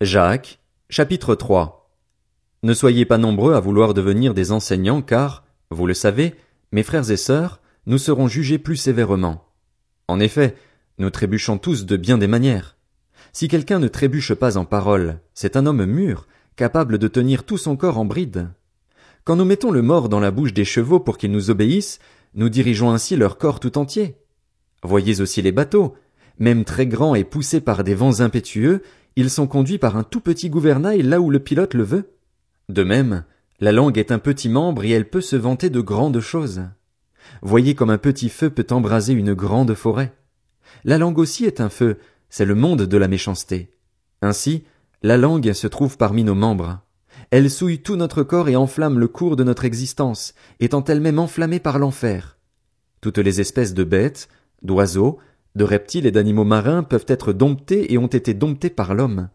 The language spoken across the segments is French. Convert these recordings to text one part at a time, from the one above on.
Jacques, chapitre 3 Ne soyez pas nombreux à vouloir devenir des enseignants car, vous le savez, mes frères et sœurs, nous serons jugés plus sévèrement. En effet, nous trébuchons tous de bien des manières. Si quelqu'un ne trébuche pas en parole, c'est un homme mûr, capable de tenir tout son corps en bride. Quand nous mettons le mort dans la bouche des chevaux pour qu'ils nous obéissent, nous dirigeons ainsi leur corps tout entier. Voyez aussi les bateaux. Même très grands et poussés par des vents impétueux, ils sont conduits par un tout petit gouvernail là où le pilote le veut. De même, la langue est un petit membre et elle peut se vanter de grandes choses. Voyez comme un petit feu peut embraser une grande forêt. La langue aussi est un feu, c'est le monde de la méchanceté. Ainsi, la langue se trouve parmi nos membres. Elle souille tout notre corps et enflamme le cours de notre existence, étant elle-même enflammée par l'enfer. Toutes les espèces de bêtes, d'oiseaux, de reptiles et d'animaux marins peuvent être domptés et ont été domptés par l'homme.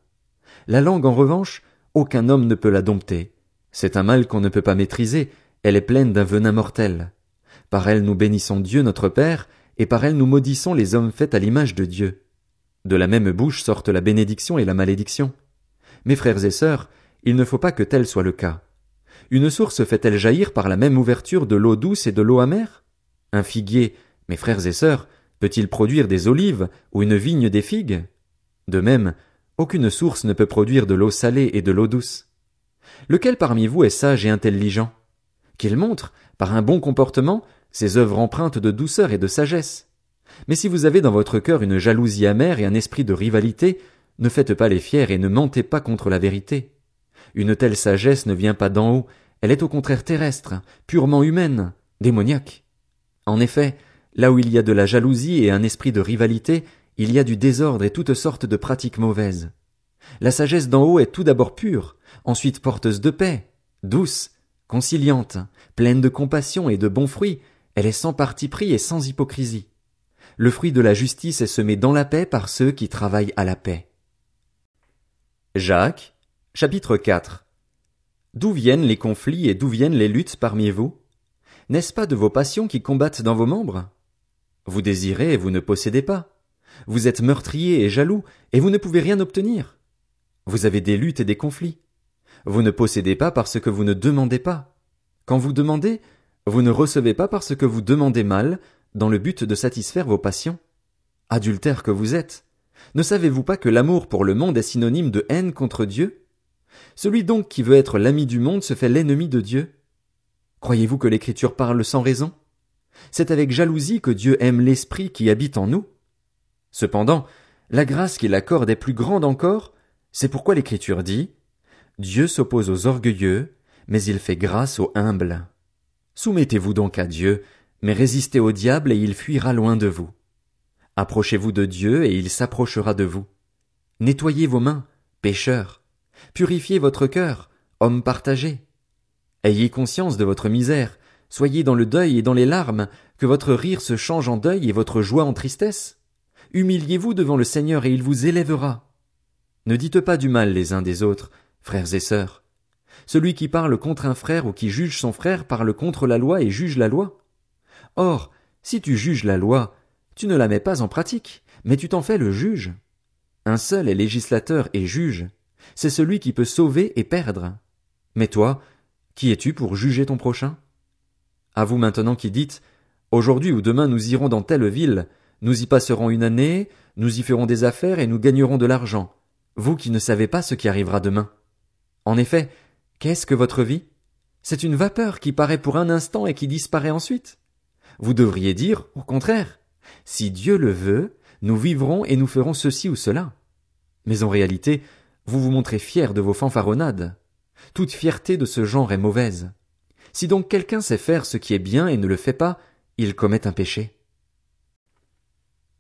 La langue, en revanche, aucun homme ne peut la dompter. C'est un mal qu'on ne peut pas maîtriser, elle est pleine d'un venin mortel. Par elle nous bénissons Dieu notre Père, et par elle nous maudissons les hommes faits à l'image de Dieu. De la même bouche sortent la bénédiction et la malédiction. Mes frères et sœurs, il ne faut pas que tel soit le cas. Une source fait-elle jaillir par la même ouverture de l'eau douce et de l'eau amère? Un figuier, mes frères et sœurs, peut-il produire des olives ou une vigne des figues? De même, aucune source ne peut produire de l'eau salée et de l'eau douce. Lequel parmi vous est sage et intelligent? Qu'il montre, par un bon comportement, ses œuvres empreintes de douceur et de sagesse. Mais si vous avez dans votre cœur une jalousie amère et un esprit de rivalité, ne faites pas les fiers et ne mentez pas contre la vérité. Une telle sagesse ne vient pas d'en haut, elle est au contraire terrestre, purement humaine, démoniaque. En effet, là où il y a de la jalousie et un esprit de rivalité, il y a du désordre et toutes sortes de pratiques mauvaises. La sagesse d'en haut est tout d'abord pure, ensuite porteuse de paix, douce, conciliante, pleine de compassion et de bons fruits, elle est sans parti pris et sans hypocrisie. Le fruit de la justice est semé dans la paix par ceux qui travaillent à la paix. Jacques, chapitre 4 D'où viennent les conflits et d'où viennent les luttes parmi vous? N'est-ce pas de vos passions qui combattent dans vos membres? Vous désirez et vous ne possédez pas. Vous êtes meurtrier et jaloux et vous ne pouvez rien obtenir. Vous avez des luttes et des conflits. Vous ne possédez pas parce que vous ne demandez pas. Quand vous demandez, vous ne recevez pas parce que vous demandez mal, dans le but de satisfaire vos passions. Adultère que vous êtes. Ne savez-vous pas que l'amour pour le monde est synonyme de haine contre Dieu? Celui donc qui veut être l'ami du monde se fait l'ennemi de Dieu. Croyez-vous que l'écriture parle sans raison? C'est avec jalousie que Dieu aime l'esprit qui habite en nous. Cependant, la grâce qu'il accorde est plus grande encore, c'est pourquoi l'écriture dit, Dieu s'oppose aux orgueilleux, mais il fait grâce aux humbles. Soumettez-vous donc à Dieu, mais résistez au diable et il fuira loin de vous. Approchez-vous de Dieu et il s'approchera de vous. Nettoyez vos mains, pécheurs. Purifiez votre cœur, homme partagé. Ayez conscience de votre misère, soyez dans le deuil et dans les larmes, que votre rire se change en deuil et votre joie en tristesse. Humiliez-vous devant le Seigneur et il vous élèvera. Ne dites pas du mal les uns des autres, frères et sœurs. Celui qui parle contre un frère ou qui juge son frère parle contre la loi et juge la loi. Or, si tu juges la loi, tu ne la mets pas en pratique, mais tu t'en fais le juge. Un seul est législateur et juge. C'est celui qui peut sauver et perdre. Mais toi, qui es-tu pour juger ton prochain? À vous maintenant qui dites, aujourd'hui ou demain nous irons dans telle ville, nous y passerons une année, nous y ferons des affaires et nous gagnerons de l'argent. Vous qui ne savez pas ce qui arrivera demain. En effet, Qu'est-ce que votre vie? C'est une vapeur qui paraît pour un instant et qui disparaît ensuite. Vous devriez dire, au contraire, si Dieu le veut, nous vivrons et nous ferons ceci ou cela. Mais en réalité, vous vous montrez fier de vos fanfaronnades. Toute fierté de ce genre est mauvaise. Si donc quelqu'un sait faire ce qui est bien et ne le fait pas, il commet un péché.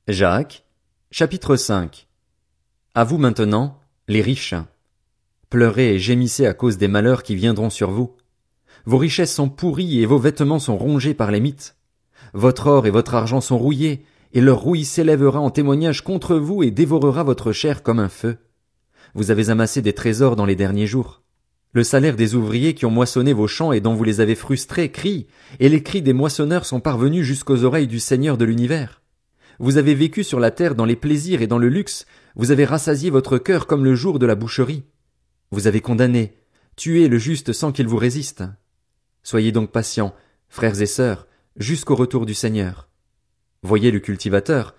Jacques, chapitre 5 À vous maintenant, les riches. Pleurez et gémissez à cause des malheurs qui viendront sur vous. Vos richesses sont pourries et vos vêtements sont rongés par les mythes. Votre or et votre argent sont rouillés, et leur rouille s'élèvera en témoignage contre vous et dévorera votre chair comme un feu. Vous avez amassé des trésors dans les derniers jours. Le salaire des ouvriers qui ont moissonné vos champs et dont vous les avez frustrés crie, et les cris des moissonneurs sont parvenus jusqu'aux oreilles du Seigneur de l'univers. Vous avez vécu sur la terre dans les plaisirs et dans le luxe, vous avez rassasié votre cœur comme le jour de la boucherie. Vous avez condamné, tué le juste sans qu'il vous résiste. Soyez donc patients, frères et sœurs, jusqu'au retour du Seigneur. Voyez le cultivateur,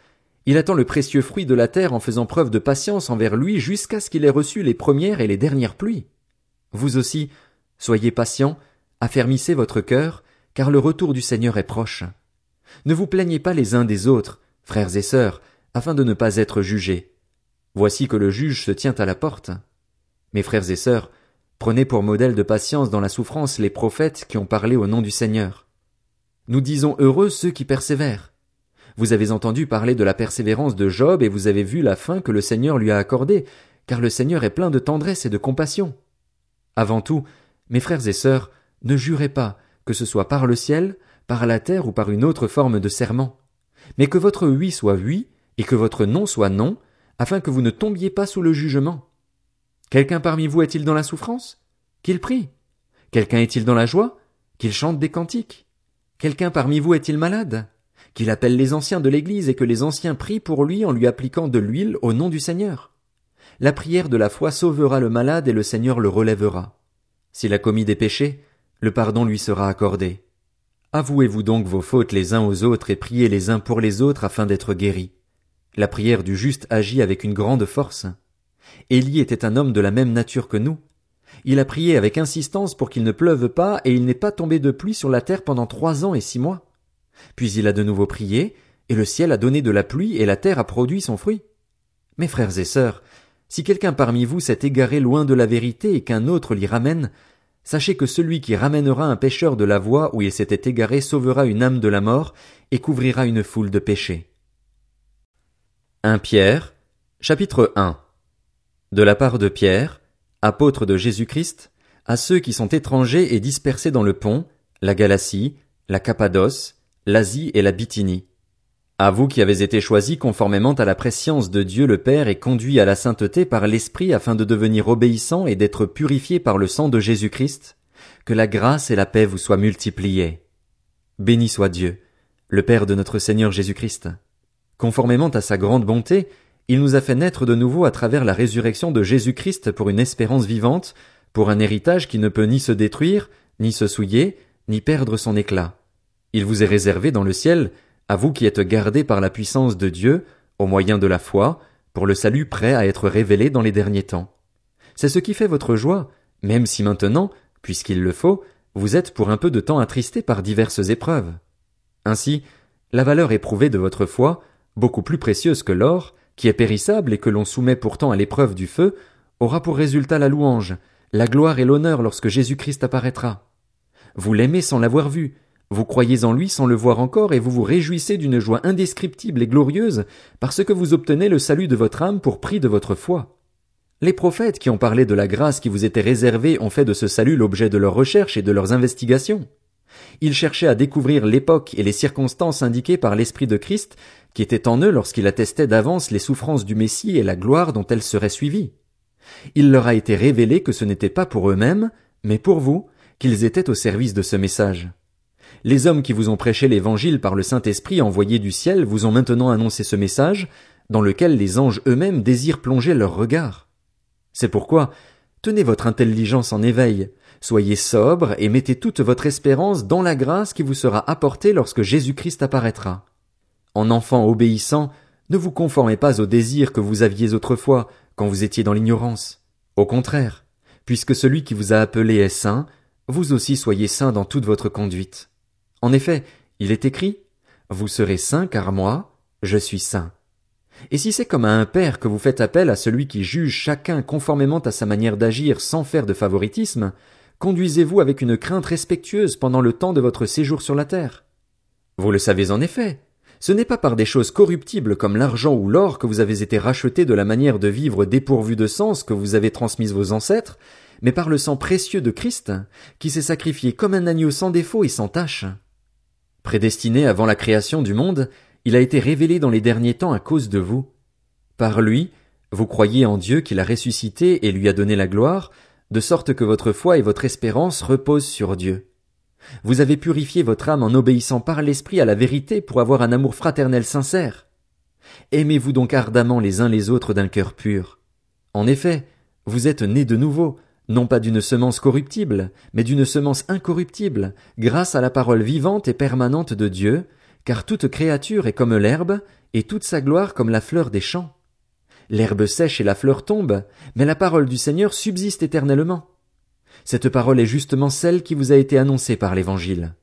il attend le précieux fruit de la terre en faisant preuve de patience envers lui jusqu'à ce qu'il ait reçu les premières et les dernières pluies. Vous aussi, soyez patients, affermissez votre cœur, car le retour du Seigneur est proche. Ne vous plaignez pas les uns des autres, frères et sœurs, afin de ne pas être jugés. Voici que le juge se tient à la porte. Mes frères et sœurs, prenez pour modèle de patience dans la souffrance les prophètes qui ont parlé au nom du Seigneur. Nous disons heureux ceux qui persévèrent. Vous avez entendu parler de la persévérance de Job et vous avez vu la fin que le Seigneur lui a accordée, car le Seigneur est plein de tendresse et de compassion. Avant tout, mes frères et sœurs, ne jurez pas, que ce soit par le ciel, par la terre ou par une autre forme de serment, mais que votre oui soit oui et que votre non soit non, afin que vous ne tombiez pas sous le jugement. Quelqu'un parmi vous est-il dans la souffrance? Qu'il prie. Quelqu'un est-il dans la joie? Qu'il chante des cantiques. Quelqu'un parmi vous est-il malade? Qu'il appelle les anciens de l'Église et que les anciens prient pour lui en lui appliquant de l'huile au nom du Seigneur. La prière de la foi sauvera le malade et le Seigneur le relèvera. S'il a commis des péchés, le pardon lui sera accordé. Avouez-vous donc vos fautes les uns aux autres et priez les uns pour les autres afin d'être guéris. La prière du juste agit avec une grande force. Élie était un homme de la même nature que nous. Il a prié avec insistance pour qu'il ne pleuve pas et il n'est pas tombé de pluie sur la terre pendant trois ans et six mois. Puis il a de nouveau prié, et le ciel a donné de la pluie et la terre a produit son fruit. Mes frères et sœurs, si quelqu'un parmi vous s'est égaré loin de la vérité et qu'un autre l'y ramène, sachez que celui qui ramènera un pécheur de la voie où il s'était égaré sauvera une âme de la mort et couvrira une foule de péchés. 1 Pierre, chapitre 1 De la part de Pierre, apôtre de Jésus-Christ, à ceux qui sont étrangers et dispersés dans le pont, la Galatie, la Cappadoce, l'Asie et la Bithynie. À vous qui avez été choisis conformément à la prescience de Dieu le Père et conduits à la sainteté par l'Esprit afin de devenir obéissants et d'être purifiés par le sang de Jésus-Christ, que la grâce et la paix vous soient multipliées. Béni soit Dieu, le Père de notre Seigneur Jésus-Christ. Conformément à sa grande bonté, il nous a fait naître de nouveau à travers la résurrection de Jésus-Christ pour une espérance vivante, pour un héritage qui ne peut ni se détruire, ni se souiller, ni perdre son éclat. Il vous est réservé dans le ciel, à vous qui êtes gardés par la puissance de Dieu, au moyen de la foi, pour le salut prêt à être révélé dans les derniers temps. C'est ce qui fait votre joie, même si maintenant, puisqu'il le faut, vous êtes pour un peu de temps attristés par diverses épreuves. Ainsi, la valeur éprouvée de votre foi, beaucoup plus précieuse que l'or, qui est périssable et que l'on soumet pourtant à l'épreuve du feu, aura pour résultat la louange, la gloire et l'honneur lorsque Jésus-Christ apparaîtra. Vous l'aimez sans l'avoir vu, vous croyez en lui sans le voir encore et vous vous réjouissez d'une joie indescriptible et glorieuse parce que vous obtenez le salut de votre âme pour prix de votre foi. Les prophètes qui ont parlé de la grâce qui vous était réservée ont fait de ce salut l'objet de leurs recherches et de leurs investigations. Ils cherchaient à découvrir l'époque et les circonstances indiquées par l'Esprit de Christ qui était en eux lorsqu'il attestait d'avance les souffrances du Messie et la gloire dont elles seraient suivies. Il leur a été révélé que ce n'était pas pour eux-mêmes, mais pour vous, qu'ils étaient au service de ce message. Les hommes qui vous ont prêché l'évangile par le Saint-Esprit envoyé du ciel vous ont maintenant annoncé ce message, dans lequel les anges eux-mêmes désirent plonger leur regard. C'est pourquoi, tenez votre intelligence en éveil, soyez sobre et mettez toute votre espérance dans la grâce qui vous sera apportée lorsque Jésus-Christ apparaîtra. En enfant obéissant, ne vous conformez pas aux désirs que vous aviez autrefois, quand vous étiez dans l'ignorance. Au contraire, puisque celui qui vous a appelé est saint, vous aussi soyez saint dans toute votre conduite. En effet, il est écrit Vous serez saints car moi, je suis saint. Et si c'est comme à un père que vous faites appel à celui qui juge chacun conformément à sa manière d'agir sans faire de favoritisme, conduisez-vous avec une crainte respectueuse pendant le temps de votre séjour sur la terre. Vous le savez en effet, ce n'est pas par des choses corruptibles comme l'argent ou l'or que vous avez été rachetés de la manière de vivre dépourvue de sens que vous avez transmise vos ancêtres, mais par le sang précieux de Christ, qui s'est sacrifié comme un agneau sans défaut et sans tache. Prédestiné avant la création du monde, il a été révélé dans les derniers temps à cause de vous. Par lui, vous croyez en Dieu qui l'a ressuscité et lui a donné la gloire, de sorte que votre foi et votre espérance reposent sur Dieu. Vous avez purifié votre âme en obéissant par l'Esprit à la vérité pour avoir un amour fraternel sincère. Aimez-vous donc ardemment les uns les autres d'un cœur pur. En effet, vous êtes nés de nouveau, non pas d'une semence corruptible, mais d'une semence incorruptible, grâce à la parole vivante et permanente de Dieu, car toute créature est comme l'herbe, et toute sa gloire comme la fleur des champs. L'herbe sèche et la fleur tombe, mais la parole du Seigneur subsiste éternellement. Cette parole est justement celle qui vous a été annoncée par l'Évangile.